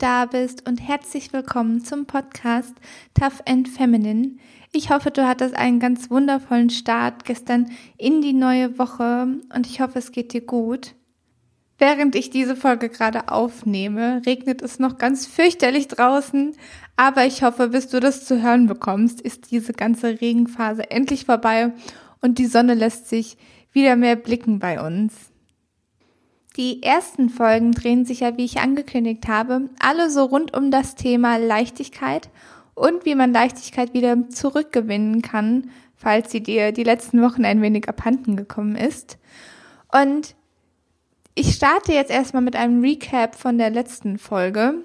da bist und herzlich willkommen zum Podcast Tough and Feminine. Ich hoffe, du hattest einen ganz wundervollen Start gestern in die neue Woche und ich hoffe, es geht dir gut. Während ich diese Folge gerade aufnehme, regnet es noch ganz fürchterlich draußen, aber ich hoffe, bis du das zu hören bekommst, ist diese ganze Regenphase endlich vorbei und die Sonne lässt sich wieder mehr blicken bei uns. Die ersten Folgen drehen sich ja, wie ich angekündigt habe, alle so rund um das Thema Leichtigkeit und wie man Leichtigkeit wieder zurückgewinnen kann, falls sie dir die letzten Wochen ein wenig abhanden gekommen ist. Und ich starte jetzt erstmal mit einem Recap von der letzten Folge.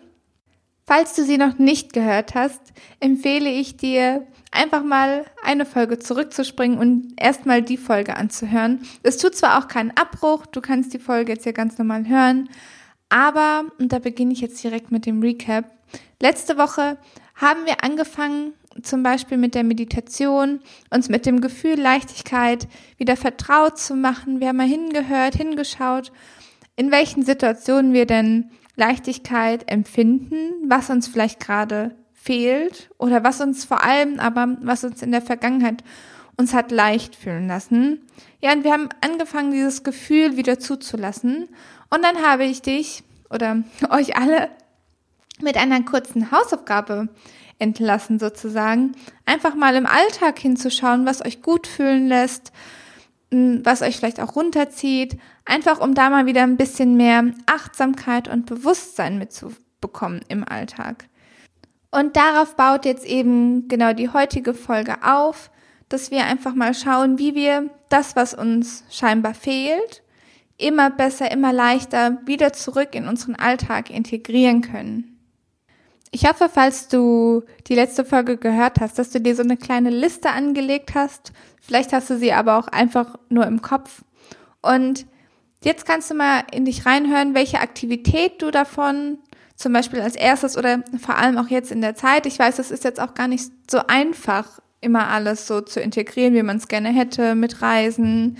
Falls du sie noch nicht gehört hast, empfehle ich dir, einfach mal eine Folge zurückzuspringen und erstmal die Folge anzuhören. Es tut zwar auch keinen Abbruch, du kannst die Folge jetzt hier ganz normal hören, aber, und da beginne ich jetzt direkt mit dem Recap, letzte Woche haben wir angefangen, zum Beispiel mit der Meditation, uns mit dem Gefühl Leichtigkeit wieder vertraut zu machen. Wir haben mal hingehört, hingeschaut, in welchen Situationen wir denn Leichtigkeit empfinden, was uns vielleicht gerade fehlt oder was uns vor allem aber, was uns in der Vergangenheit uns hat leicht fühlen lassen. Ja, und wir haben angefangen, dieses Gefühl wieder zuzulassen. Und dann habe ich dich oder euch alle mit einer kurzen Hausaufgabe entlassen sozusagen. Einfach mal im Alltag hinzuschauen, was euch gut fühlen lässt, was euch vielleicht auch runterzieht. Einfach um da mal wieder ein bisschen mehr Achtsamkeit und Bewusstsein mitzubekommen im Alltag. Und darauf baut jetzt eben genau die heutige Folge auf, dass wir einfach mal schauen, wie wir das, was uns scheinbar fehlt, immer besser, immer leichter wieder zurück in unseren Alltag integrieren können. Ich hoffe, falls du die letzte Folge gehört hast, dass du dir so eine kleine Liste angelegt hast. Vielleicht hast du sie aber auch einfach nur im Kopf. Und jetzt kannst du mal in dich reinhören, welche Aktivität du davon zum Beispiel als erstes oder vor allem auch jetzt in der Zeit. Ich weiß, das ist jetzt auch gar nicht so einfach, immer alles so zu integrieren, wie man es gerne hätte, mit Reisen,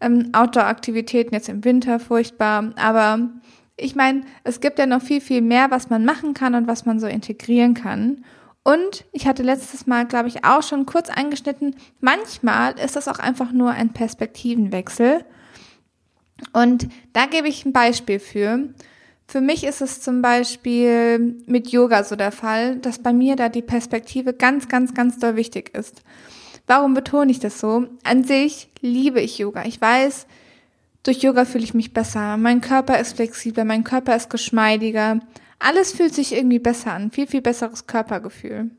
ähm, Outdoor-Aktivitäten jetzt im Winter furchtbar. Aber ich meine, es gibt ja noch viel, viel mehr, was man machen kann und was man so integrieren kann. Und ich hatte letztes Mal, glaube ich, auch schon kurz angeschnitten, manchmal ist das auch einfach nur ein Perspektivenwechsel. Und da gebe ich ein Beispiel für. Für mich ist es zum Beispiel mit Yoga so der Fall, dass bei mir da die Perspektive ganz, ganz, ganz doll wichtig ist. Warum betone ich das so? An sich liebe ich Yoga. Ich weiß, durch Yoga fühle ich mich besser. Mein Körper ist flexibler, mein Körper ist geschmeidiger. Alles fühlt sich irgendwie besser an. Viel, viel besseres Körpergefühl.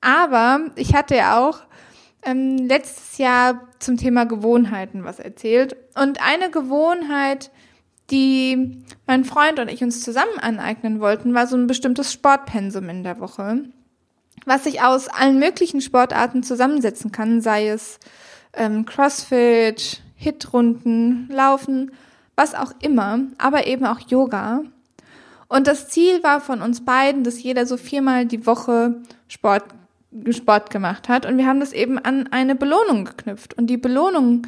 Aber ich hatte ja auch ähm, letztes Jahr zum Thema Gewohnheiten was erzählt. Und eine Gewohnheit, die mein Freund und ich uns zusammen aneignen wollten, war so ein bestimmtes Sportpensum in der Woche, was sich aus allen möglichen Sportarten zusammensetzen kann, sei es ähm, Crossfit, Hitrunden, Laufen, was auch immer, aber eben auch Yoga. Und das Ziel war von uns beiden, dass jeder so viermal die Woche Sport, Sport gemacht hat. Und wir haben das eben an eine Belohnung geknüpft. Und die Belohnung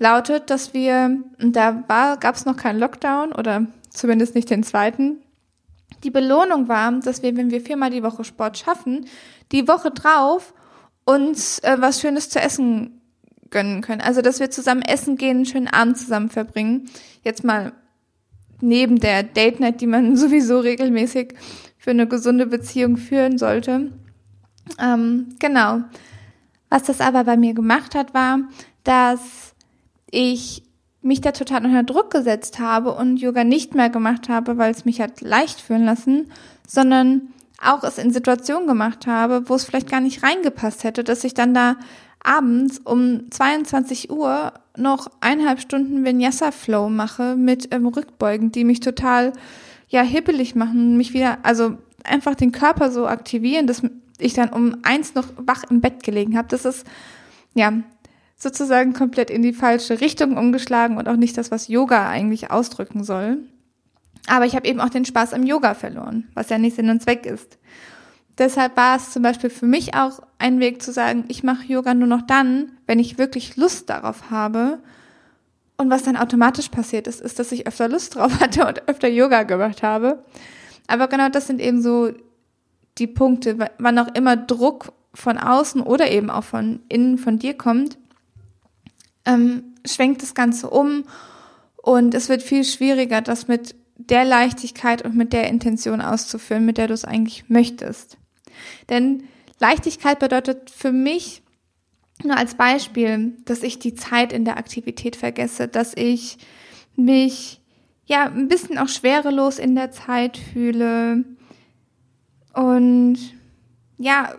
lautet, dass wir, da gab es noch keinen Lockdown oder zumindest nicht den zweiten. Die Belohnung war, dass wir, wenn wir viermal die Woche Sport schaffen, die Woche drauf uns äh, was Schönes zu essen gönnen können. Also, dass wir zusammen essen gehen, einen schönen Abend zusammen verbringen. Jetzt mal neben der Date Night, die man sowieso regelmäßig für eine gesunde Beziehung führen sollte. Ähm, genau. Was das aber bei mir gemacht hat, war, dass ich mich da total unter Druck gesetzt habe und Yoga nicht mehr gemacht habe, weil es mich hat leicht fühlen lassen, sondern auch es in Situationen gemacht habe, wo es vielleicht gar nicht reingepasst hätte, dass ich dann da abends um 22 Uhr noch eineinhalb Stunden Vinyasa Flow mache mit ähm, Rückbeugen, die mich total ja hippelig machen, mich wieder, also einfach den Körper so aktivieren, dass ich dann um eins noch wach im Bett gelegen habe. Das ist ja sozusagen komplett in die falsche Richtung umgeschlagen und auch nicht das, was Yoga eigentlich ausdrücken soll. Aber ich habe eben auch den Spaß am Yoga verloren, was ja nicht Sinn und Zweck ist. Deshalb war es zum Beispiel für mich auch ein Weg zu sagen, ich mache Yoga nur noch dann, wenn ich wirklich Lust darauf habe. Und was dann automatisch passiert ist, ist, dass ich öfter Lust drauf hatte und öfter Yoga gemacht habe. Aber genau das sind eben so die Punkte, wann auch immer Druck von außen oder eben auch von innen von dir kommt, ähm, schwenkt das Ganze um und es wird viel schwieriger, das mit der Leichtigkeit und mit der Intention auszuführen, mit der du es eigentlich möchtest. Denn Leichtigkeit bedeutet für mich nur als Beispiel, dass ich die Zeit in der Aktivität vergesse, dass ich mich ja ein bisschen auch schwerelos in der Zeit fühle und ja,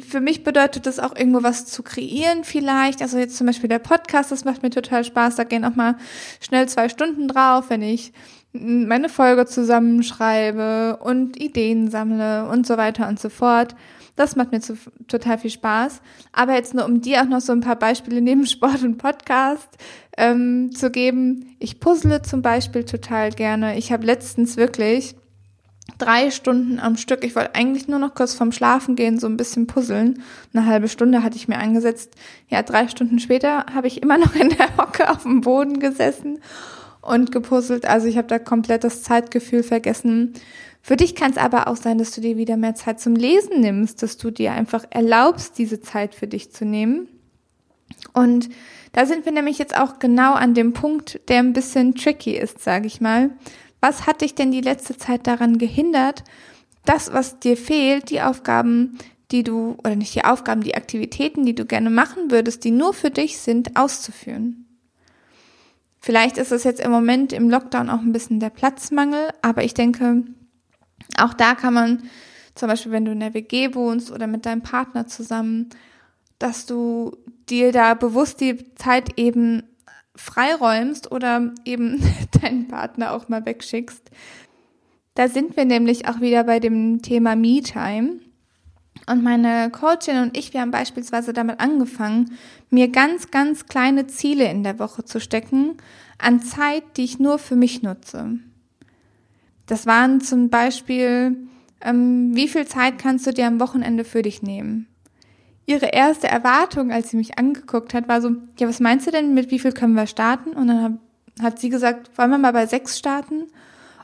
für mich bedeutet das auch irgendwo was zu kreieren vielleicht. Also jetzt zum Beispiel der Podcast, das macht mir total Spaß. Da gehen auch mal schnell zwei Stunden drauf, wenn ich meine Folge zusammenschreibe und Ideen sammle und so weiter und so fort. Das macht mir zu, total viel Spaß. Aber jetzt nur um dir auch noch so ein paar Beispiele neben Sport und Podcast ähm, zu geben. Ich puzzle zum Beispiel total gerne. Ich habe letztens wirklich drei Stunden am Stück. Ich wollte eigentlich nur noch kurz vorm Schlafen gehen, so ein bisschen puzzeln. Eine halbe Stunde hatte ich mir angesetzt. Ja, drei Stunden später habe ich immer noch in der Hocke auf dem Boden gesessen und gepuzzelt. Also ich habe da komplett das Zeitgefühl vergessen. Für dich kann es aber auch sein, dass du dir wieder mehr Zeit zum Lesen nimmst, dass du dir einfach erlaubst, diese Zeit für dich zu nehmen. Und da sind wir nämlich jetzt auch genau an dem Punkt, der ein bisschen tricky ist, sage ich mal. Was hat dich denn die letzte Zeit daran gehindert, das, was dir fehlt, die Aufgaben, die du, oder nicht die Aufgaben, die Aktivitäten, die du gerne machen würdest, die nur für dich sind, auszuführen? Vielleicht ist es jetzt im Moment im Lockdown auch ein bisschen der Platzmangel, aber ich denke, auch da kann man, zum Beispiel wenn du in der WG wohnst oder mit deinem Partner zusammen, dass du dir da bewusst die Zeit eben freiräumst oder eben deinen Partner auch mal wegschickst. Da sind wir nämlich auch wieder bei dem Thema Me-Time. Und meine Coachin und ich, wir haben beispielsweise damit angefangen, mir ganz, ganz kleine Ziele in der Woche zu stecken an Zeit, die ich nur für mich nutze. Das waren zum Beispiel, ähm, wie viel Zeit kannst du dir am Wochenende für dich nehmen? Ihre erste Erwartung, als sie mich angeguckt hat, war so, ja, was meinst du denn, mit wie viel können wir starten? Und dann hat, hat sie gesagt, wollen wir mal bei sechs starten?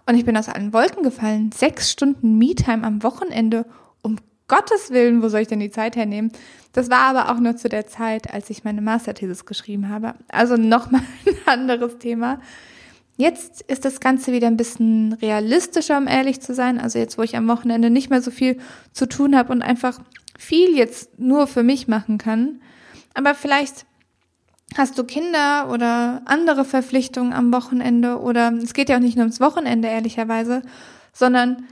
Und ich bin aus allen Wolken gefallen. Sechs Stunden Me-Time am Wochenende. Um Gottes Willen, wo soll ich denn die Zeit hernehmen? Das war aber auch nur zu der Zeit, als ich meine Masterthesis geschrieben habe. Also nochmal ein anderes Thema. Jetzt ist das Ganze wieder ein bisschen realistischer, um ehrlich zu sein. Also jetzt, wo ich am Wochenende nicht mehr so viel zu tun habe und einfach viel jetzt nur für mich machen kann. Aber vielleicht hast du Kinder oder andere Verpflichtungen am Wochenende oder es geht ja auch nicht nur ums Wochenende ehrlicherweise, sondern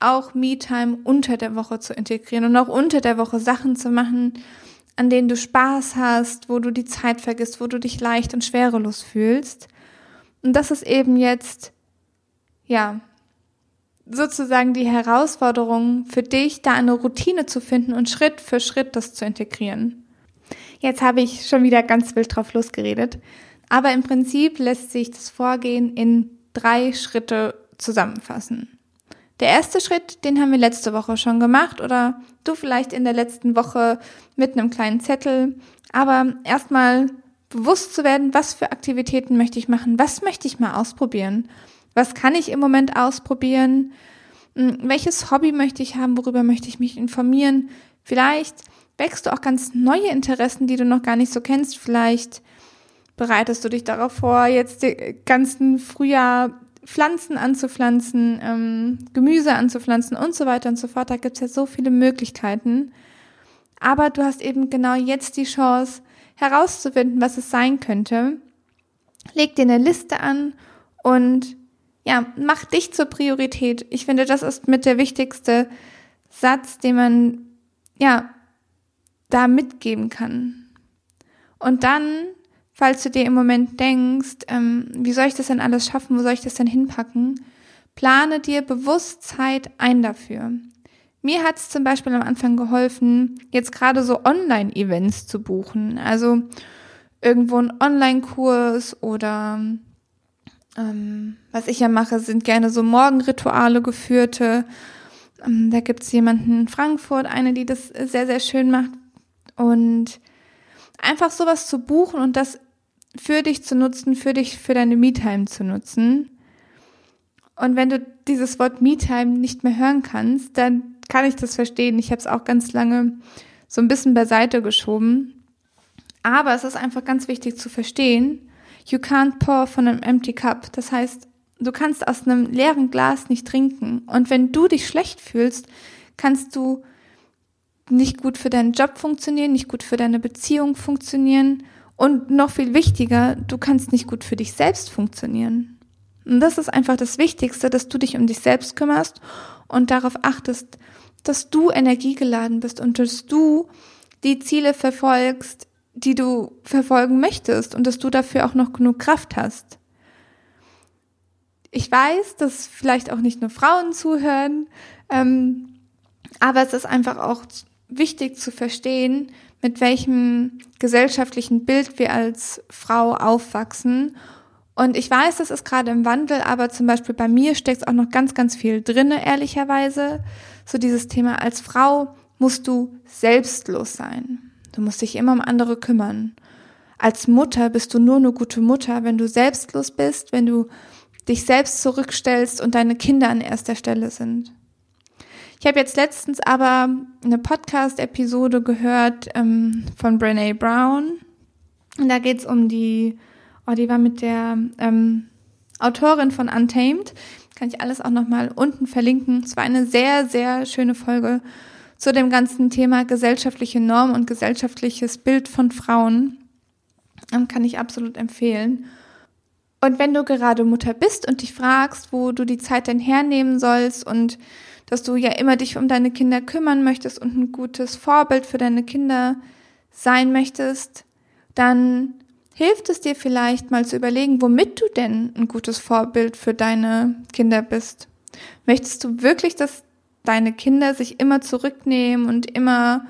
auch Me-Time unter der Woche zu integrieren und auch unter der Woche Sachen zu machen, an denen du Spaß hast, wo du die Zeit vergisst, wo du dich leicht und schwerelos fühlst. Und das ist eben jetzt, ja, sozusagen die Herausforderung für dich, da eine Routine zu finden und Schritt für Schritt das zu integrieren. Jetzt habe ich schon wieder ganz wild drauf losgeredet, aber im Prinzip lässt sich das Vorgehen in drei Schritte zusammenfassen. Der erste Schritt, den haben wir letzte Woche schon gemacht oder du vielleicht in der letzten Woche mit einem kleinen Zettel, aber erstmal bewusst zu werden, was für Aktivitäten möchte ich machen, was möchte ich mal ausprobieren was kann ich im Moment ausprobieren? Hm, welches Hobby möchte ich haben? Worüber möchte ich mich informieren? Vielleicht wächst du auch ganz neue Interessen, die du noch gar nicht so kennst. Vielleicht bereitest du dich darauf vor, jetzt den ganzen Frühjahr Pflanzen anzupflanzen, ähm, Gemüse anzupflanzen und so weiter und so fort. Da gibt es ja so viele Möglichkeiten. Aber du hast eben genau jetzt die Chance herauszufinden, was es sein könnte. Leg dir eine Liste an und ja, mach dich zur Priorität. Ich finde, das ist mit der wichtigste Satz, den man, ja, da mitgeben kann. Und dann, falls du dir im Moment denkst, ähm, wie soll ich das denn alles schaffen, wo soll ich das denn hinpacken, plane dir bewusst Zeit ein dafür. Mir hat es zum Beispiel am Anfang geholfen, jetzt gerade so Online-Events zu buchen. Also irgendwo ein Online-Kurs oder ähm, was ich ja mache, sind gerne so Morgenrituale geführte. Ähm, da gibt's jemanden in Frankfurt, eine, die das sehr, sehr schön macht. Und einfach sowas zu buchen und das für dich zu nutzen, für dich, für deine Me-Time zu nutzen. Und wenn du dieses Wort Me-Time nicht mehr hören kannst, dann kann ich das verstehen. Ich habe es auch ganz lange so ein bisschen beiseite geschoben. Aber es ist einfach ganz wichtig zu verstehen, you can't pour von einem empty cup. Das heißt, du kannst aus einem leeren Glas nicht trinken. Und wenn du dich schlecht fühlst, kannst du nicht gut für deinen Job funktionieren, nicht gut für deine Beziehung funktionieren und noch viel wichtiger, du kannst nicht gut für dich selbst funktionieren. Und das ist einfach das Wichtigste, dass du dich um dich selbst kümmerst und darauf achtest, dass du energiegeladen bist und dass du die Ziele verfolgst, die du verfolgen möchtest und dass du dafür auch noch genug Kraft hast. Ich weiß, dass vielleicht auch nicht nur Frauen zuhören, ähm, aber es ist einfach auch wichtig zu verstehen, mit welchem gesellschaftlichen Bild wir als Frau aufwachsen. Und ich weiß, das ist gerade im Wandel, aber zum Beispiel bei mir steckt auch noch ganz, ganz viel drinne, ehrlicherweise. So dieses Thema, als Frau musst du selbstlos sein. Du musst dich immer um andere kümmern. Als Mutter bist du nur eine gute Mutter, wenn du selbstlos bist, wenn du dich selbst zurückstellst und deine Kinder an erster Stelle sind. Ich habe jetzt letztens aber eine Podcast-Episode gehört ähm, von Brene Brown. Und da geht es um die, oh, die war mit der ähm, Autorin von Untamed. Kann ich alles auch nochmal unten verlinken. Es war eine sehr, sehr schöne Folge zu dem ganzen Thema gesellschaftliche Norm und gesellschaftliches Bild von Frauen. Ähm, kann ich absolut empfehlen. Und wenn du gerade Mutter bist und dich fragst, wo du die Zeit denn hernehmen sollst und dass du ja immer dich um deine Kinder kümmern möchtest und ein gutes Vorbild für deine Kinder sein möchtest, dann hilft es dir vielleicht mal zu überlegen, womit du denn ein gutes Vorbild für deine Kinder bist. Möchtest du wirklich, dass deine Kinder sich immer zurücknehmen und immer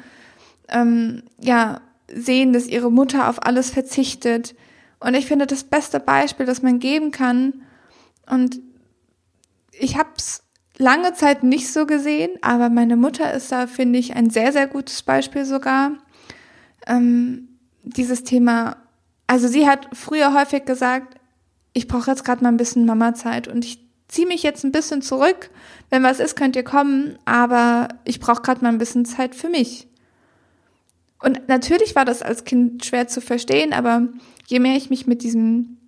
ähm, ja sehen, dass ihre Mutter auf alles verzichtet? Und ich finde das beste Beispiel, das man geben kann. Und ich habe es lange Zeit nicht so gesehen, aber meine Mutter ist da, finde ich, ein sehr, sehr gutes Beispiel sogar. Ähm, dieses Thema, also sie hat früher häufig gesagt, ich brauche jetzt gerade mal ein bisschen Mama-Zeit und ich ziehe mich jetzt ein bisschen zurück. Wenn was ist, könnt ihr kommen, aber ich brauche gerade mal ein bisschen Zeit für mich. Und natürlich war das als Kind schwer zu verstehen, aber je mehr ich mich mit diesem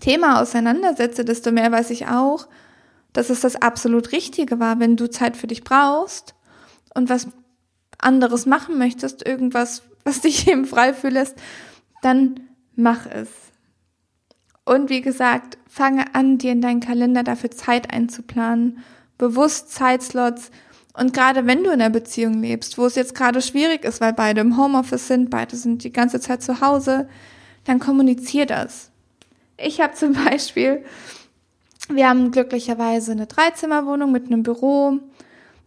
Thema auseinandersetze, desto mehr weiß ich auch, dass es das absolut Richtige war, wenn du Zeit für dich brauchst und was anderes machen möchtest, irgendwas, was dich eben frei fühlst, dann mach es. Und wie gesagt, fange an, dir in deinen Kalender dafür Zeit einzuplanen, bewusst Zeitslots. Und gerade wenn du in einer Beziehung lebst, wo es jetzt gerade schwierig ist, weil beide im Homeoffice sind, beide sind die ganze Zeit zu Hause, dann kommunizier das. Ich habe zum Beispiel wir haben glücklicherweise eine Dreizimmerwohnung mit einem Büro,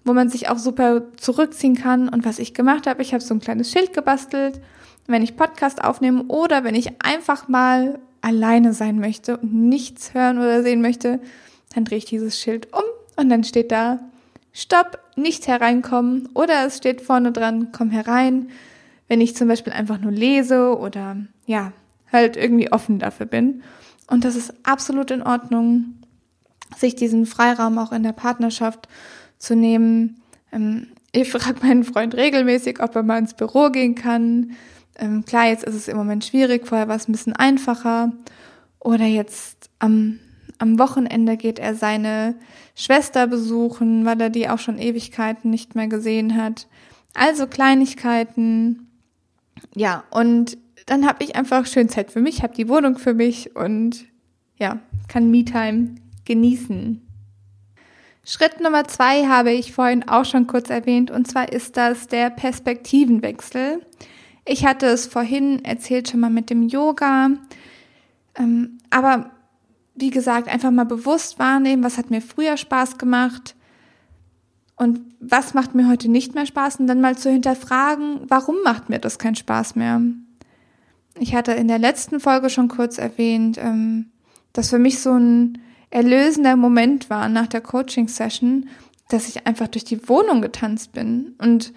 wo man sich auch super zurückziehen kann. Und was ich gemacht habe, ich habe so ein kleines Schild gebastelt, wenn ich Podcast aufnehme oder wenn ich einfach mal alleine sein möchte und nichts hören oder sehen möchte, dann drehe ich dieses Schild um und dann steht da Stopp, nicht hereinkommen oder es steht vorne dran, komm herein, wenn ich zum Beispiel einfach nur lese oder ja, halt irgendwie offen dafür bin. Und das ist absolut in Ordnung sich diesen Freiraum auch in der Partnerschaft zu nehmen. Ähm, ich frage meinen Freund regelmäßig, ob er mal ins Büro gehen kann. Ähm, klar, jetzt ist es im Moment schwierig, vorher war es ein bisschen einfacher. Oder jetzt am, am Wochenende geht er seine Schwester besuchen, weil er die auch schon Ewigkeiten nicht mehr gesehen hat. Also Kleinigkeiten. Ja, und dann habe ich einfach schön Zeit für mich, habe die Wohnung für mich und ja, kann Me-Time genießen. Schritt Nummer zwei habe ich vorhin auch schon kurz erwähnt, und zwar ist das der Perspektivenwechsel. Ich hatte es vorhin erzählt schon mal mit dem Yoga, ähm, aber wie gesagt, einfach mal bewusst wahrnehmen, was hat mir früher Spaß gemacht und was macht mir heute nicht mehr Spaß? Und dann mal zu hinterfragen, warum macht mir das keinen Spaß mehr. Ich hatte in der letzten Folge schon kurz erwähnt, ähm, dass für mich so ein erlösender Moment war nach der Coaching-Session, dass ich einfach durch die Wohnung getanzt bin. Und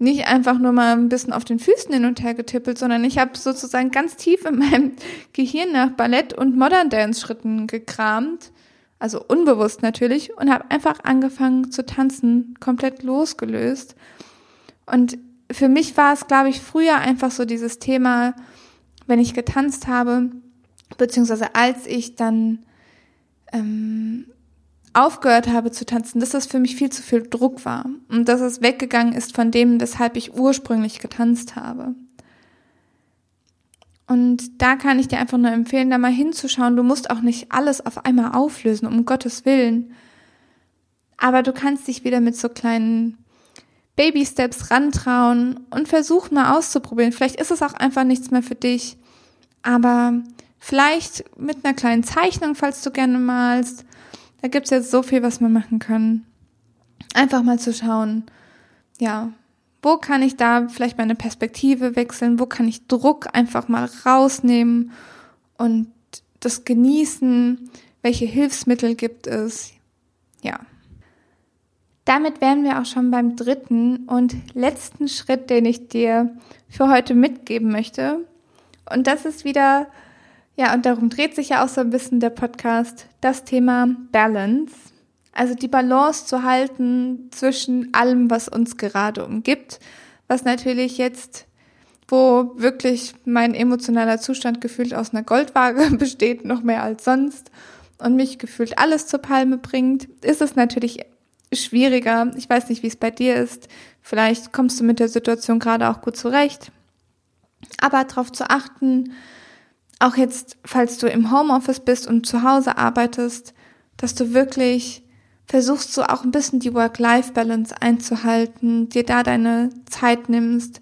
nicht einfach nur mal ein bisschen auf den Füßen hin und her getippelt, sondern ich habe sozusagen ganz tief in meinem Gehirn nach Ballett und Modern Dance Schritten gekramt. also unbewusst natürlich, und habe einfach angefangen zu tanzen, komplett losgelöst. Und für mich war es, glaube ich, früher einfach so dieses Thema, wenn ich getanzt habe, beziehungsweise als ich dann ähm, aufgehört habe zu tanzen, dass das für mich viel zu viel Druck war und dass es weggegangen ist von dem, weshalb ich ursprünglich getanzt habe. Und da kann ich dir einfach nur empfehlen, da mal hinzuschauen. Du musst auch nicht alles auf einmal auflösen, um Gottes Willen. Aber du kannst dich wieder mit so kleinen Baby-Steps rantrauen und versuchen mal auszuprobieren. Vielleicht ist es auch einfach nichts mehr für dich. Aber vielleicht mit einer kleinen Zeichnung, falls du gerne malst. Da gibt's jetzt so viel, was man machen kann. Einfach mal zu schauen, ja, wo kann ich da vielleicht meine Perspektive wechseln? Wo kann ich Druck einfach mal rausnehmen und das genießen? Welche Hilfsmittel gibt es? Ja. Damit wären wir auch schon beim dritten und letzten Schritt, den ich dir für heute mitgeben möchte. Und das ist wieder, ja, und darum dreht sich ja auch so ein bisschen der Podcast, das Thema Balance. Also die Balance zu halten zwischen allem, was uns gerade umgibt, was natürlich jetzt, wo wirklich mein emotionaler Zustand gefühlt aus einer Goldwaage besteht, noch mehr als sonst und mich gefühlt alles zur Palme bringt, ist es natürlich schwieriger. Ich weiß nicht, wie es bei dir ist. Vielleicht kommst du mit der Situation gerade auch gut zurecht. Aber darauf zu achten, auch jetzt, falls du im Homeoffice bist und zu Hause arbeitest, dass du wirklich versuchst du auch ein bisschen die Work-Life-Balance einzuhalten, dir da deine Zeit nimmst.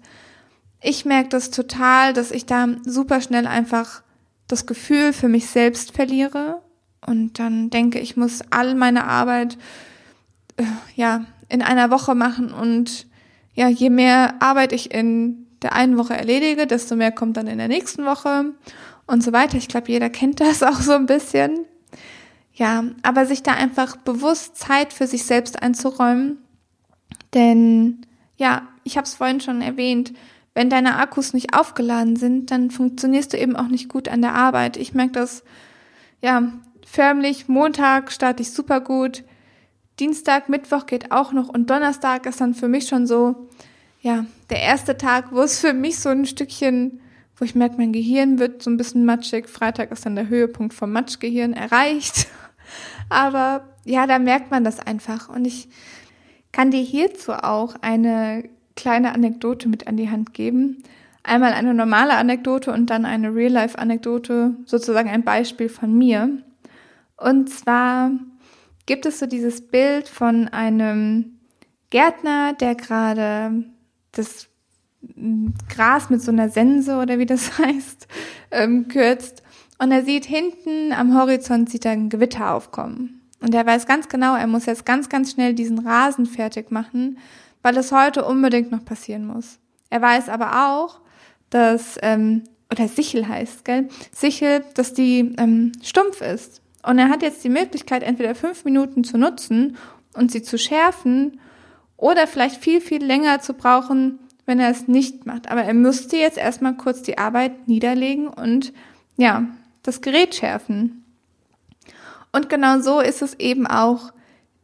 Ich merke das total, dass ich da super schnell einfach das Gefühl für mich selbst verliere. Und dann denke, ich muss all meine Arbeit äh, ja in einer Woche machen. Und ja, je mehr Arbeit ich in der einen Woche erledige, desto mehr kommt dann in der nächsten Woche und so weiter. Ich glaube, jeder kennt das auch so ein bisschen. Ja, aber sich da einfach bewusst Zeit für sich selbst einzuräumen. Denn ja, ich habe es vorhin schon erwähnt, wenn deine Akkus nicht aufgeladen sind, dann funktionierst du eben auch nicht gut an der Arbeit. Ich merke das, ja, förmlich. Montag starte ich super gut. Dienstag, Mittwoch geht auch noch und Donnerstag ist dann für mich schon so, ja, der erste Tag, wo es für mich so ein Stückchen, wo ich merke, mein Gehirn wird so ein bisschen matschig. Freitag ist dann der Höhepunkt vom Matschgehirn erreicht. Aber ja, da merkt man das einfach. Und ich kann dir hierzu auch eine kleine Anekdote mit an die Hand geben. Einmal eine normale Anekdote und dann eine Real-Life-Anekdote, sozusagen ein Beispiel von mir. Und zwar gibt es so dieses Bild von einem Gärtner, der gerade das Gras mit so einer Sense oder wie das heißt, ähm, kürzt und er sieht hinten am Horizont sieht er ein Gewitter aufkommen. Und er weiß ganz genau, er muss jetzt ganz, ganz schnell diesen Rasen fertig machen, weil es heute unbedingt noch passieren muss. Er weiß aber auch, dass, ähm, oder Sichel heißt, gell? Sichel, dass die ähm, stumpf ist. Und er hat jetzt die Möglichkeit, entweder fünf Minuten zu nutzen und sie zu schärfen oder vielleicht viel, viel länger zu brauchen, wenn er es nicht macht. Aber er müsste jetzt erstmal kurz die Arbeit niederlegen und ja, das Gerät schärfen. Und genau so ist es eben auch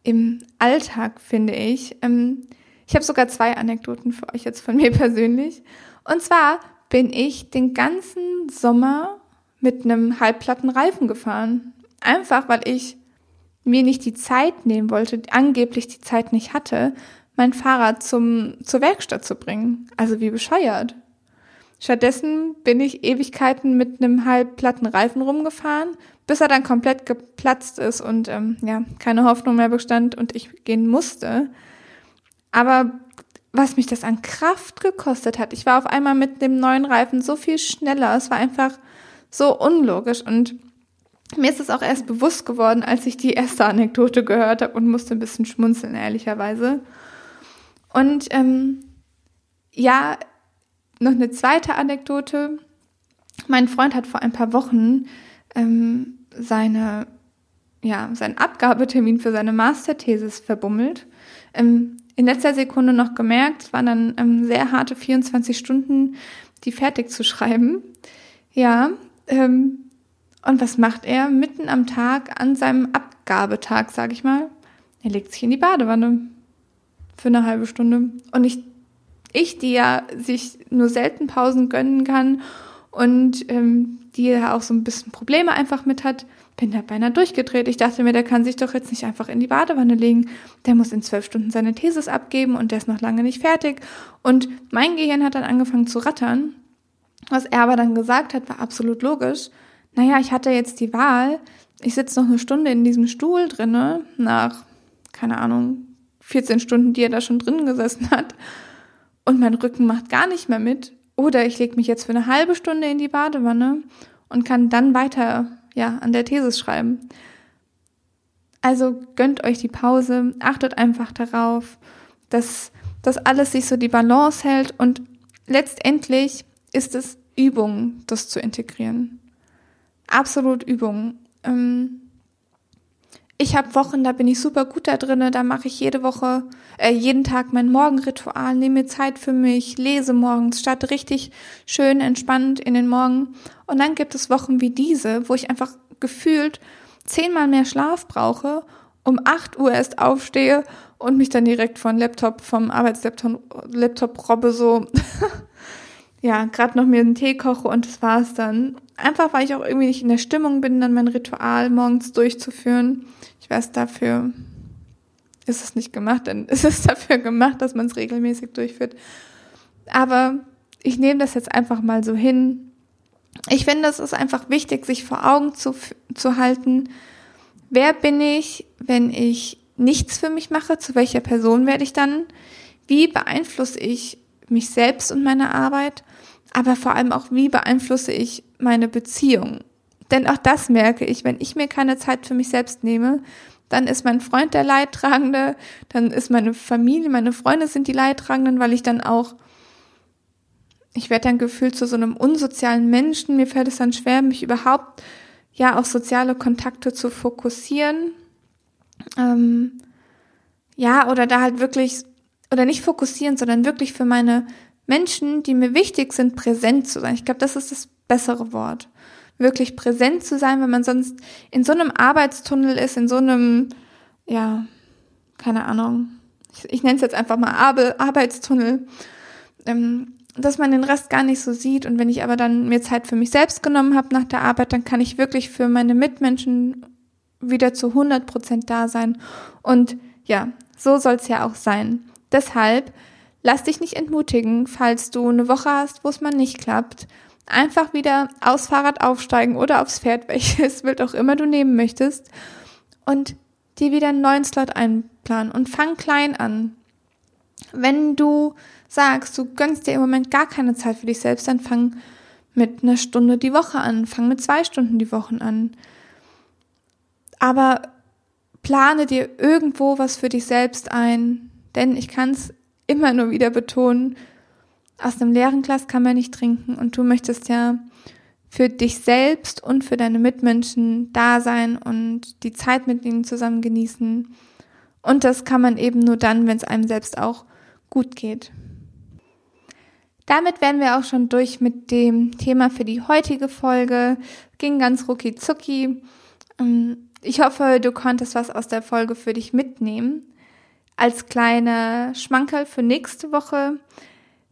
im Alltag, finde ich. Ähm, ich habe sogar zwei Anekdoten für euch jetzt von mir persönlich. Und zwar bin ich den ganzen Sommer mit einem halbplatten Reifen gefahren. Einfach weil ich mir nicht die Zeit nehmen wollte, angeblich die Zeit nicht hatte, mein Fahrrad zum, zur Werkstatt zu bringen. Also wie bescheuert. Stattdessen bin ich Ewigkeiten mit einem halbplatten Reifen rumgefahren, bis er dann komplett geplatzt ist und ähm, ja, keine Hoffnung mehr bestand und ich gehen musste. Aber was mich das an Kraft gekostet hat, ich war auf einmal mit dem neuen Reifen so viel schneller. Es war einfach so unlogisch und mir ist es auch erst bewusst geworden, als ich die erste Anekdote gehört habe und musste ein bisschen schmunzeln, ehrlicherweise. Und ähm, ja, noch eine zweite Anekdote. Mein Freund hat vor ein paar Wochen ähm, seine, ja, seinen Abgabetermin für seine Masterthesis verbummelt. Ähm, in letzter Sekunde noch gemerkt, es waren dann ähm, sehr harte 24 Stunden, die fertig zu schreiben. Ja, ähm, und was macht er? Mitten am Tag an seinem Ab Abgabetag, sage ich mal. Er legt sich in die Badewanne für eine halbe Stunde. Und ich, ich die ja sich nur selten Pausen gönnen kann und ähm, die ja auch so ein bisschen Probleme einfach mit hat, bin da beinahe durchgedreht. Ich dachte mir, der kann sich doch jetzt nicht einfach in die Badewanne legen. Der muss in zwölf Stunden seine Thesis abgeben und der ist noch lange nicht fertig. Und mein Gehirn hat dann angefangen zu rattern. Was er aber dann gesagt hat, war absolut logisch. Naja, ich hatte jetzt die Wahl. Ich sitze noch eine Stunde in diesem Stuhl drinne, nach, keine Ahnung, 14 Stunden, die er da schon drin gesessen hat. Und mein Rücken macht gar nicht mehr mit. Oder ich lege mich jetzt für eine halbe Stunde in die Badewanne und kann dann weiter ja, an der Thesis schreiben. Also gönnt euch die Pause, achtet einfach darauf, dass das alles sich so die Balance hält und letztendlich ist es Übung, das zu integrieren. Absolut Übung. Ähm, ich habe Wochen, da bin ich super gut da drinne, da mache ich jede Woche, äh, jeden Tag mein Morgenritual, nehme mir Zeit für mich, lese morgens, starte richtig schön entspannt in den Morgen. Und dann gibt es Wochen wie diese, wo ich einfach gefühlt zehnmal mehr Schlaf brauche, um acht Uhr erst aufstehe und mich dann direkt von Laptop, vom Arbeitslaptop Laptop robbe so, ja, gerade noch mir einen Tee koche und das war's dann. Einfach, weil ich auch irgendwie nicht in der Stimmung bin, dann mein Ritual morgens durchzuführen. Ich weiß, dafür ist es nicht gemacht, denn es ist dafür gemacht, dass man es regelmäßig durchführt. Aber ich nehme das jetzt einfach mal so hin. Ich finde, es ist einfach wichtig, sich vor Augen zu, zu halten, wer bin ich, wenn ich nichts für mich mache, zu welcher Person werde ich dann, wie beeinflusse ich mich selbst und meine Arbeit, aber vor allem auch, wie beeinflusse ich meine Beziehung. Denn auch das merke ich, wenn ich mir keine Zeit für mich selbst nehme, dann ist mein Freund der Leidtragende, dann ist meine Familie, meine Freunde sind die Leidtragenden, weil ich dann auch, ich werde dann gefühlt zu so einem unsozialen Menschen. Mir fällt es dann schwer, mich überhaupt ja auf soziale Kontakte zu fokussieren. Ähm, ja, oder da halt wirklich, oder nicht fokussieren, sondern wirklich für meine Menschen, die mir wichtig sind, präsent zu sein. Ich glaube, das ist das bessere Wort wirklich präsent zu sein, wenn man sonst in so einem Arbeitstunnel ist, in so einem, ja, keine Ahnung, ich, ich nenne es jetzt einfach mal Ar Arbeitstunnel, ähm, dass man den Rest gar nicht so sieht. Und wenn ich aber dann mir Zeit für mich selbst genommen habe nach der Arbeit, dann kann ich wirklich für meine Mitmenschen wieder zu 100 Prozent da sein. Und ja, so soll es ja auch sein. Deshalb lass dich nicht entmutigen, falls du eine Woche hast, wo es mal nicht klappt einfach wieder aufs Fahrrad aufsteigen oder aufs Pferd, welches Bild auch immer du nehmen möchtest, und dir wieder einen neuen Slot einplanen und fang klein an. Wenn du sagst, du gönnst dir im Moment gar keine Zeit für dich selbst, dann fang mit einer Stunde die Woche an, fang mit zwei Stunden die Wochen an. Aber plane dir irgendwo was für dich selbst ein, denn ich kann es immer nur wieder betonen, aus einem leeren Glas kann man nicht trinken und du möchtest ja für dich selbst und für deine Mitmenschen da sein und die Zeit mit ihnen zusammen genießen. Und das kann man eben nur dann, wenn es einem selbst auch gut geht. Damit wären wir auch schon durch mit dem Thema für die heutige Folge. Ging ganz rucki zucki. Ähm, ich hoffe, du konntest was aus der Folge für dich mitnehmen. Als kleiner Schmankerl für nächste Woche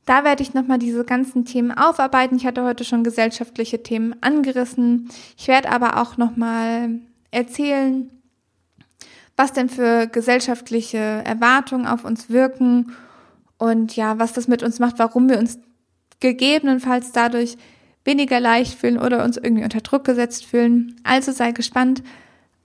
da werde ich nochmal diese ganzen Themen aufarbeiten. Ich hatte heute schon gesellschaftliche Themen angerissen. Ich werde aber auch nochmal erzählen, was denn für gesellschaftliche Erwartungen auf uns wirken und ja, was das mit uns macht, warum wir uns gegebenenfalls dadurch weniger leicht fühlen oder uns irgendwie unter Druck gesetzt fühlen. Also sei gespannt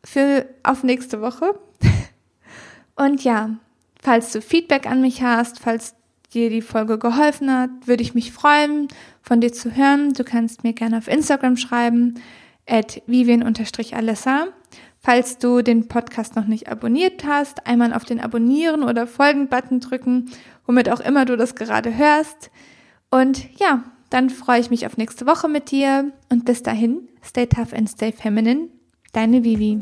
für auf nächste Woche. Und ja, falls du Feedback an mich hast, falls dir die Folge geholfen hat, würde ich mich freuen, von dir zu hören. Du kannst mir gerne auf Instagram schreiben, at vivian-alessa. Falls du den Podcast noch nicht abonniert hast, einmal auf den Abonnieren oder Folgen-Button drücken, womit auch immer du das gerade hörst. Und ja, dann freue ich mich auf nächste Woche mit dir und bis dahin, stay tough and stay feminine. Deine Vivi.